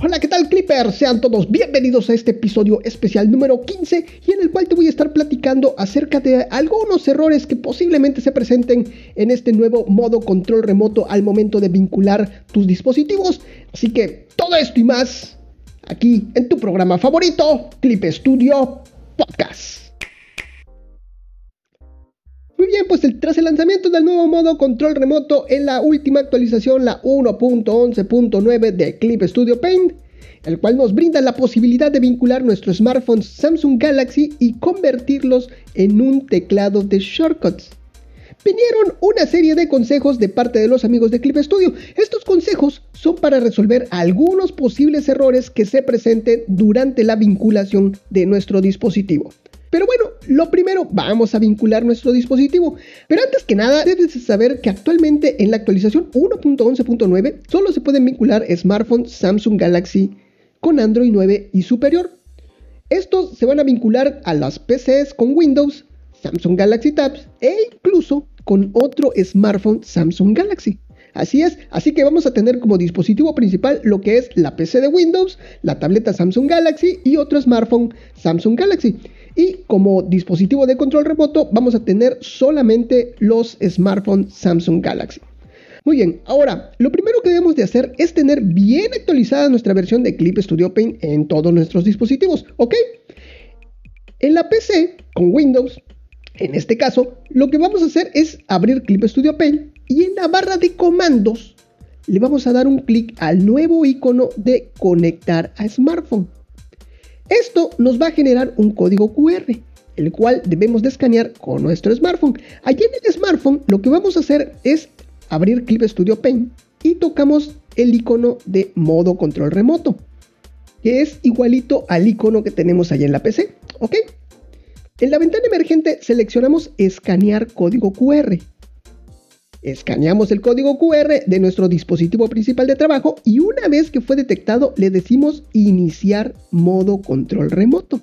Hola, ¿qué tal Clippers? Sean todos bienvenidos a este episodio especial número 15 y en el cual te voy a estar platicando acerca de algunos errores que posiblemente se presenten en este nuevo modo control remoto al momento de vincular tus dispositivos. Así que todo esto y más aquí en tu programa favorito, Clip Studio Podcast. Muy bien, pues tras el lanzamiento del nuevo modo control remoto en la última actualización, la 1.11.9 de Clip Studio Paint, el cual nos brinda la posibilidad de vincular nuestros smartphones Samsung Galaxy y convertirlos en un teclado de shortcuts. Vinieron una serie de consejos de parte de los amigos de Clip Studio. Estos consejos son para resolver algunos posibles errores que se presenten durante la vinculación de nuestro dispositivo. Pero bueno, lo primero, vamos a vincular nuestro dispositivo. Pero antes que nada, debes saber que actualmente en la actualización 1.11.9 solo se pueden vincular smartphones Samsung Galaxy con Android 9 y superior. Estos se van a vincular a las PCs con Windows, Samsung Galaxy Tabs e incluso con otro smartphone Samsung Galaxy. Así es, así que vamos a tener como dispositivo principal lo que es la PC de Windows, la tableta Samsung Galaxy y otro smartphone Samsung Galaxy. Y como dispositivo de control remoto vamos a tener solamente los smartphones Samsung Galaxy. Muy bien, ahora lo primero que debemos de hacer es tener bien actualizada nuestra versión de Clip Studio Paint en todos nuestros dispositivos, ¿ok? En la PC con Windows, en este caso, lo que vamos a hacer es abrir Clip Studio Paint y en la barra de comandos le vamos a dar un clic al nuevo icono de conectar a smartphone. Esto nos va a generar un código QR, el cual debemos de escanear con nuestro smartphone. Allí en el smartphone lo que vamos a hacer es abrir Clip Studio Paint y tocamos el icono de modo control remoto, que es igualito al icono que tenemos allá en la PC, ¿ok? En la ventana emergente seleccionamos escanear código QR Escaneamos el código QR de nuestro dispositivo principal de trabajo y una vez que fue detectado le decimos iniciar modo control remoto.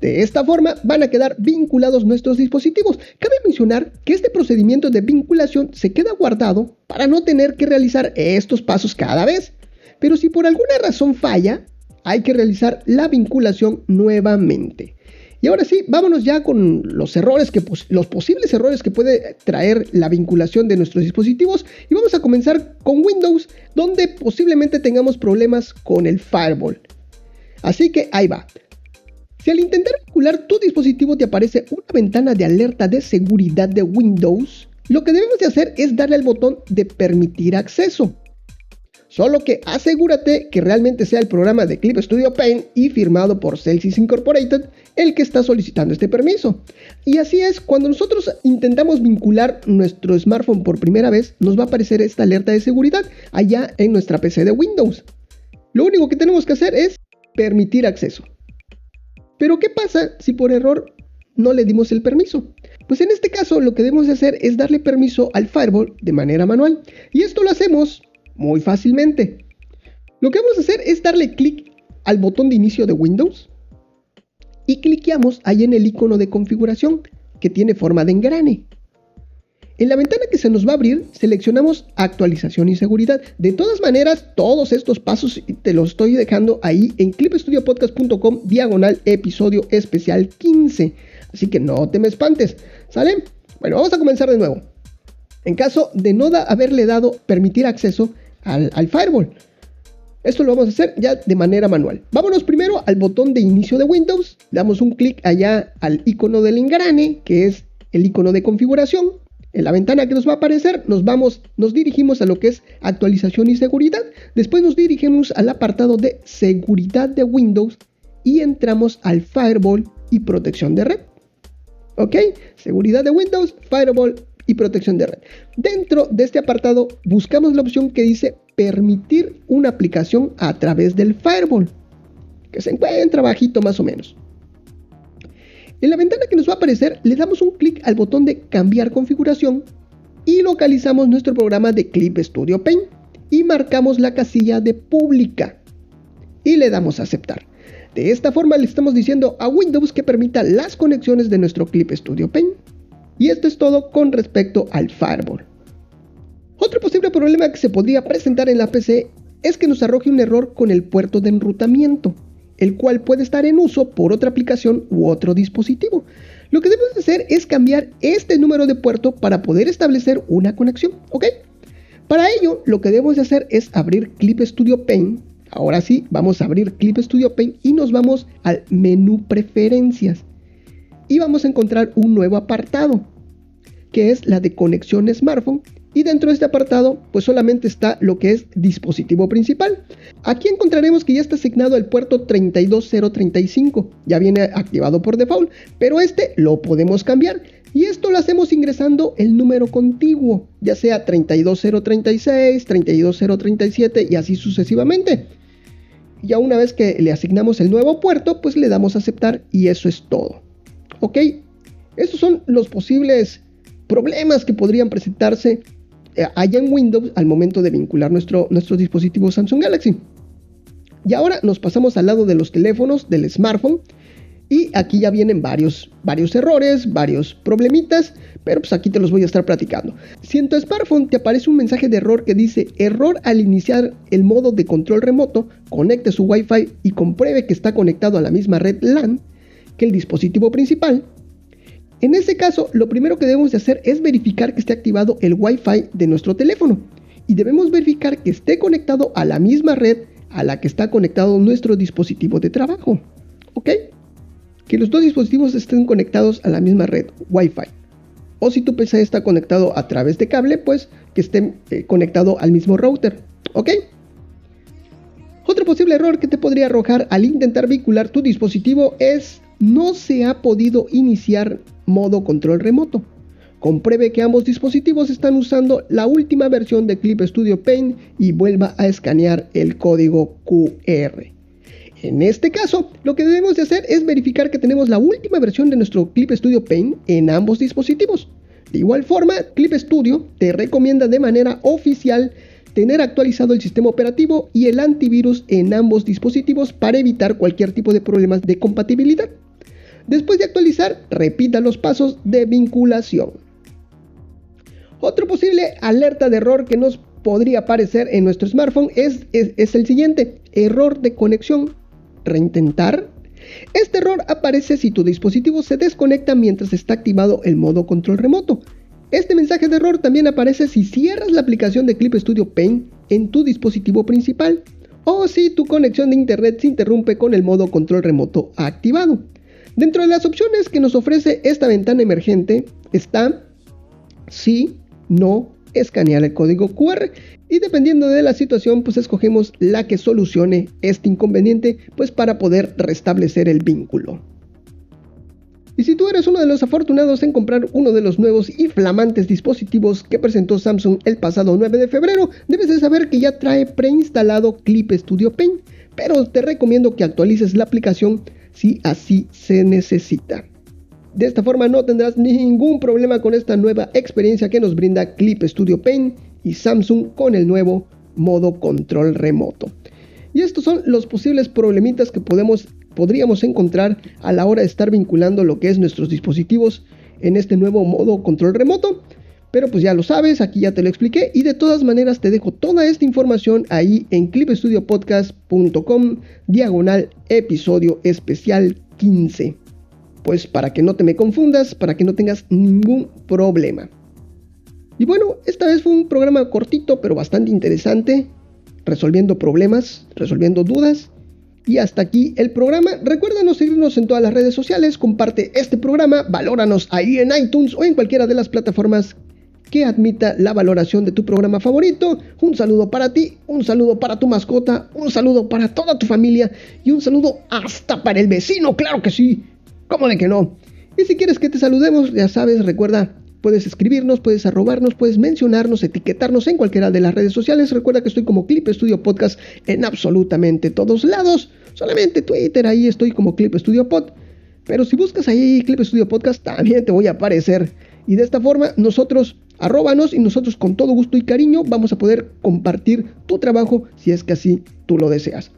De esta forma van a quedar vinculados nuestros dispositivos. Cabe mencionar que este procedimiento de vinculación se queda guardado para no tener que realizar estos pasos cada vez. Pero si por alguna razón falla, hay que realizar la vinculación nuevamente. Y ahora sí, vámonos ya con los errores que los posibles errores que puede traer la vinculación de nuestros dispositivos y vamos a comenzar con Windows, donde posiblemente tengamos problemas con el firewall. Así que ahí va. Si al intentar vincular tu dispositivo te aparece una ventana de alerta de seguridad de Windows, lo que debemos de hacer es darle al botón de permitir acceso. Solo que asegúrate que realmente sea el programa de Clip Studio Paint y firmado por Celsius Incorporated el que está solicitando este permiso. Y así es, cuando nosotros intentamos vincular nuestro smartphone por primera vez, nos va a aparecer esta alerta de seguridad allá en nuestra PC de Windows. Lo único que tenemos que hacer es permitir acceso. Pero ¿qué pasa si por error no le dimos el permiso? Pues en este caso lo que debemos de hacer es darle permiso al firewall de manera manual. Y esto lo hacemos muy fácilmente. Lo que vamos a hacer es darle clic al botón de inicio de Windows y cliqueamos ahí en el icono de configuración que tiene forma de engrane. En la ventana que se nos va a abrir, seleccionamos actualización y seguridad. De todas maneras, todos estos pasos te los estoy dejando ahí en clipstudiopodcast.com diagonal episodio especial 15. Así que no te me espantes. ¿Sale? Bueno, vamos a comenzar de nuevo. En caso de no haberle dado permitir acceso, al, firewall. Esto lo vamos a hacer ya de manera manual. Vámonos primero al botón de inicio de Windows. Damos un clic allá al icono del engrane, que es el icono de configuración. En la ventana que nos va a aparecer, nos vamos, nos dirigimos a lo que es actualización y seguridad. Después nos dirigimos al apartado de seguridad de Windows y entramos al firewall y protección de red. ¿Ok? Seguridad de Windows, firewall y protección de red. Dentro de este apartado buscamos la opción que dice permitir una aplicación a través del firewall, que se encuentra bajito más o menos. En la ventana que nos va a aparecer le damos un clic al botón de cambiar configuración y localizamos nuestro programa de Clip Studio Paint y marcamos la casilla de pública y le damos a aceptar. De esta forma le estamos diciendo a Windows que permita las conexiones de nuestro Clip Studio Paint. Y esto es todo con respecto al firewall. Otro posible problema que se podría presentar en la PC es que nos arroje un error con el puerto de enrutamiento, el cual puede estar en uso por otra aplicación u otro dispositivo. Lo que debemos hacer es cambiar este número de puerto para poder establecer una conexión, ¿ok? Para ello, lo que debemos de hacer es abrir Clip Studio Paint. Ahora sí, vamos a abrir Clip Studio Paint y nos vamos al menú Preferencias. Y vamos a encontrar un nuevo apartado, que es la de conexión smartphone y dentro de este apartado pues solamente está lo que es dispositivo principal. Aquí encontraremos que ya está asignado el puerto 32035, ya viene activado por default, pero este lo podemos cambiar y esto lo hacemos ingresando el número contiguo, ya sea 32036, 32037 y así sucesivamente. Ya una vez que le asignamos el nuevo puerto, pues le damos a aceptar y eso es todo. ¿Ok? Estos son los posibles problemas que podrían presentarse eh, allá en Windows al momento de vincular nuestro, dispositivo Samsung Galaxy. Y ahora nos pasamos al lado de los teléfonos, del smartphone. Y aquí ya vienen varios, varios errores, varios problemitas, pero pues aquí te los voy a estar platicando. Si en tu smartphone te aparece un mensaje de error que dice error al iniciar el modo de control remoto, conecte su Wi-Fi y compruebe que está conectado a la misma red LAN que el dispositivo principal, en este caso, lo primero que debemos de hacer es verificar que esté activado el Wi-Fi de nuestro teléfono y debemos verificar que esté conectado a la misma red a la que está conectado nuestro dispositivo de trabajo. ¿Ok? Que los dos dispositivos estén conectados a la misma red Wi-Fi. O si tu PC está conectado a través de cable, pues que esté eh, conectado al mismo router. ¿Ok? Otro posible error que te podría arrojar al intentar vincular tu dispositivo es no se ha podido iniciar modo control remoto. Compruebe que ambos dispositivos están usando la última versión de Clip Studio Paint y vuelva a escanear el código QR. En este caso, lo que debemos de hacer es verificar que tenemos la última versión de nuestro Clip Studio Paint en ambos dispositivos. De igual forma, Clip Studio te recomienda de manera oficial tener actualizado el sistema operativo y el antivirus en ambos dispositivos para evitar cualquier tipo de problemas de compatibilidad. Después de actualizar, repita los pasos de vinculación. Otro posible alerta de error que nos podría aparecer en nuestro smartphone es, es, el siguiente, error de conexión. Reintentar. Este error aparece si tu dispositivo se desconecta mientras está activado el modo control remoto. Este mensaje de error también aparece si cierras la aplicación de Clip Studio Paint en tu dispositivo principal o si tu conexión de internet se interrumpe con el modo control remoto activado. Dentro de las opciones que nos ofrece esta ventana emergente está sí, no, escanear el código QR y dependiendo de la situación pues escogemos la que solucione este inconveniente pues para poder restablecer el vínculo. Y si tú eres uno de los afortunados en comprar uno de los nuevos y flamantes dispositivos que presentó Samsung el pasado 9 de febrero, debes de saber que ya trae preinstalado Clip Studio Paint, pero te recomiendo que actualices la aplicación si así se necesita. De esta forma no tendrás ningún problema con esta nueva experiencia que nos brinda Clip Studio Paint y Samsung con el nuevo modo control remoto. Y estos son los posibles problemitas que podemos, podríamos encontrar a la hora de estar vinculando lo que es nuestros dispositivos en este nuevo modo control remoto. Pero pues ya lo sabes, aquí ya te lo expliqué y de todas maneras te dejo toda esta información ahí en clipstudiopodcast.com diagonal episodio especial 15. Pues para que no te me confundas, para que no tengas ningún problema. Y bueno, esta vez fue un programa cortito pero bastante interesante, resolviendo problemas, resolviendo dudas. Y hasta aquí el programa. Recuérdanos seguirnos en todas las redes sociales, comparte este programa, valóranos ahí en iTunes o en cualquiera de las plataformas que admita la valoración de tu programa favorito. Un saludo para ti, un saludo para tu mascota, un saludo para toda tu familia y un saludo hasta para el vecino, claro que sí. ¿Cómo de que no? Y si quieres que te saludemos, ya sabes, recuerda, puedes escribirnos, puedes arrobarnos, puedes mencionarnos, etiquetarnos en cualquiera de las redes sociales. Recuerda que estoy como Clip Studio Podcast en absolutamente todos lados. Solamente Twitter, ahí estoy como Clip Studio Pod. Pero si buscas ahí Clip Studio Podcast, también te voy a aparecer. Y de esta forma, nosotros arróbanos y nosotros con todo gusto y cariño vamos a poder compartir tu trabajo si es que así tú lo deseas.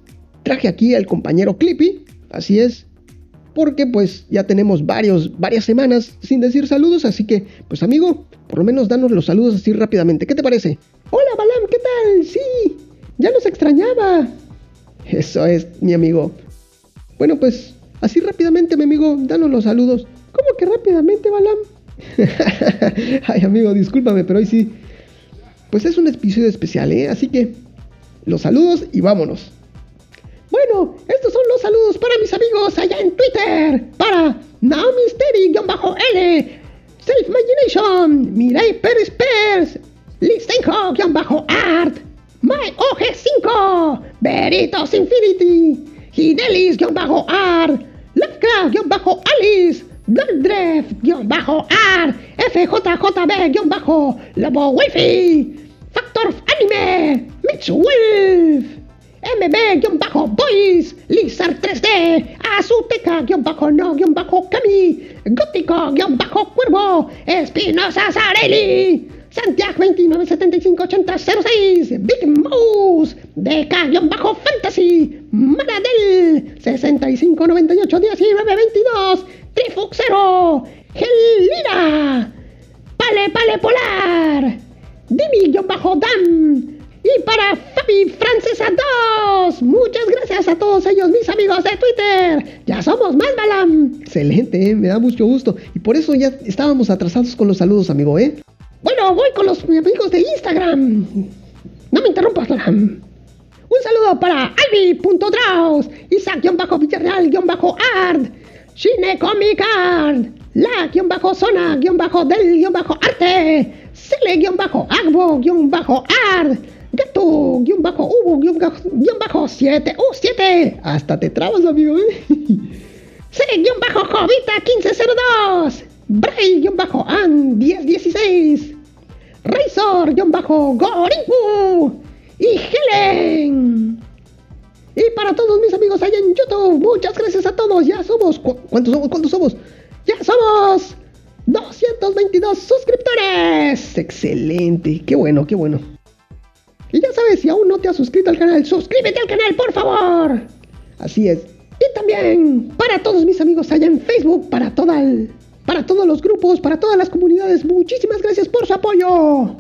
Traje aquí al compañero Clippy, así es, porque pues ya tenemos varias semanas sin decir saludos, así que pues amigo, por lo menos danos los saludos así rápidamente, ¿qué te parece? Hola Balam, ¿qué tal? Sí, Ya nos extrañaba. Eso es, mi amigo. Bueno, pues así rápidamente, mi amigo, danos los saludos. ¿Cómo que rápidamente, Balam? Ay, amigo, discúlpame, pero hoy sí. Pues es un episodio especial, ¿eh? Así que los saludos y vámonos. Bueno, estos son los saludos para mis amigos allá en Twitter. Para Naomi Steri-L, Self Imagination, Mirai Pérez Pérez, Listenho-Art, My OG5, Veritos Infinity, Hidelis-Art, Lovecraft-Alice, Bloodref-Art, FJJB- Lobo Wifi, Factor Anime, Mitch Wolf, MB-Boys, Lizard 3D, Azuteca-No-Kami, Gótico-Cuervo, Espinosa Zarelli, Santiago 29758006, Big Mouse, DK-Fantasy, Maradel, 65981922, Trifuxero, Gelira, Pale Pale Polar, Dimi-Dam, y para Fabi Francesa 2. Muchas gracias a todos ellos, mis amigos de Twitter. Ya somos más Balam. Excelente, ¿eh? me da mucho gusto. Y por eso ya estábamos atrasados con los saludos, amigo, ¿eh? Bueno, voy con los amigos de Instagram. No me interrumpas, Balam. Un saludo para Albi.draus, Isaac-Villarreal-Art, Shine Comic Art, Sele-Agbo-Art, Gato, guion bajo, hubo, guion, bajo, 7, uh, 7. Hasta te trabas, amigo, ¿eh? C, guion bajo, Jovita, 1502. Bray, guion bajo, An, 1016. Razor, guion bajo, Gorimpu. Y Helen. Y para todos mis amigos allá en YouTube, muchas gracias a todos. Ya somos, ¿cuántos somos? ¿Cuántos somos? Ya somos 222 suscriptores. Excelente, qué bueno, qué bueno. Y ya sabes, si aún no te has suscrito al canal, suscríbete al canal, por favor. Así es. Y también para todos mis amigos allá en Facebook, para toda para todos los grupos, para todas las comunidades, muchísimas gracias por su apoyo.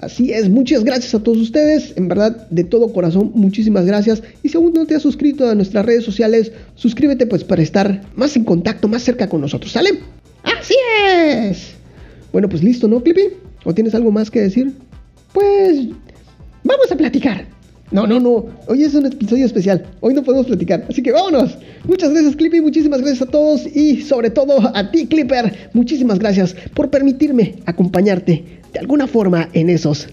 Así es, muchas gracias a todos ustedes, en verdad, de todo corazón, muchísimas gracias. Y si aún no te has suscrito a nuestras redes sociales, suscríbete pues para estar más en contacto, más cerca con nosotros, ¿sale? Así es. Bueno, pues listo, ¿no, Clippy? ¿O tienes algo más que decir? Pues Vamos a platicar. No, no, no. Hoy es un episodio especial. Hoy no podemos platicar. Así que vámonos. Muchas gracias, Clippy. Muchísimas gracias a todos. Y sobre todo a ti, Clipper. Muchísimas gracias por permitirme acompañarte de alguna forma en esos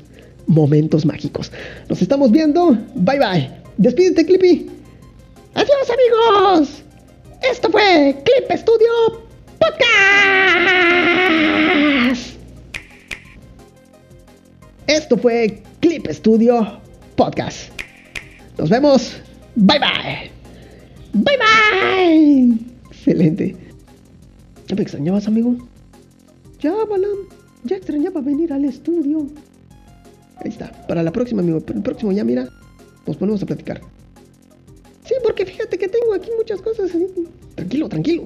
momentos mágicos. Nos estamos viendo. Bye bye. Despídete, Clippy. Adiós, amigos. Esto fue Clip Studio Podcast. Esto fue Clip Studio Podcast. Nos vemos. Bye bye. Bye bye. Excelente. ¿Ya me extrañabas, amigo? Ya, Balam. Ya extrañaba venir al estudio. Ahí está. Para la próxima, amigo. Para el próximo ya, mira. Nos ponemos a platicar. Sí, porque fíjate que tengo aquí muchas cosas. Tranquilo, tranquilo.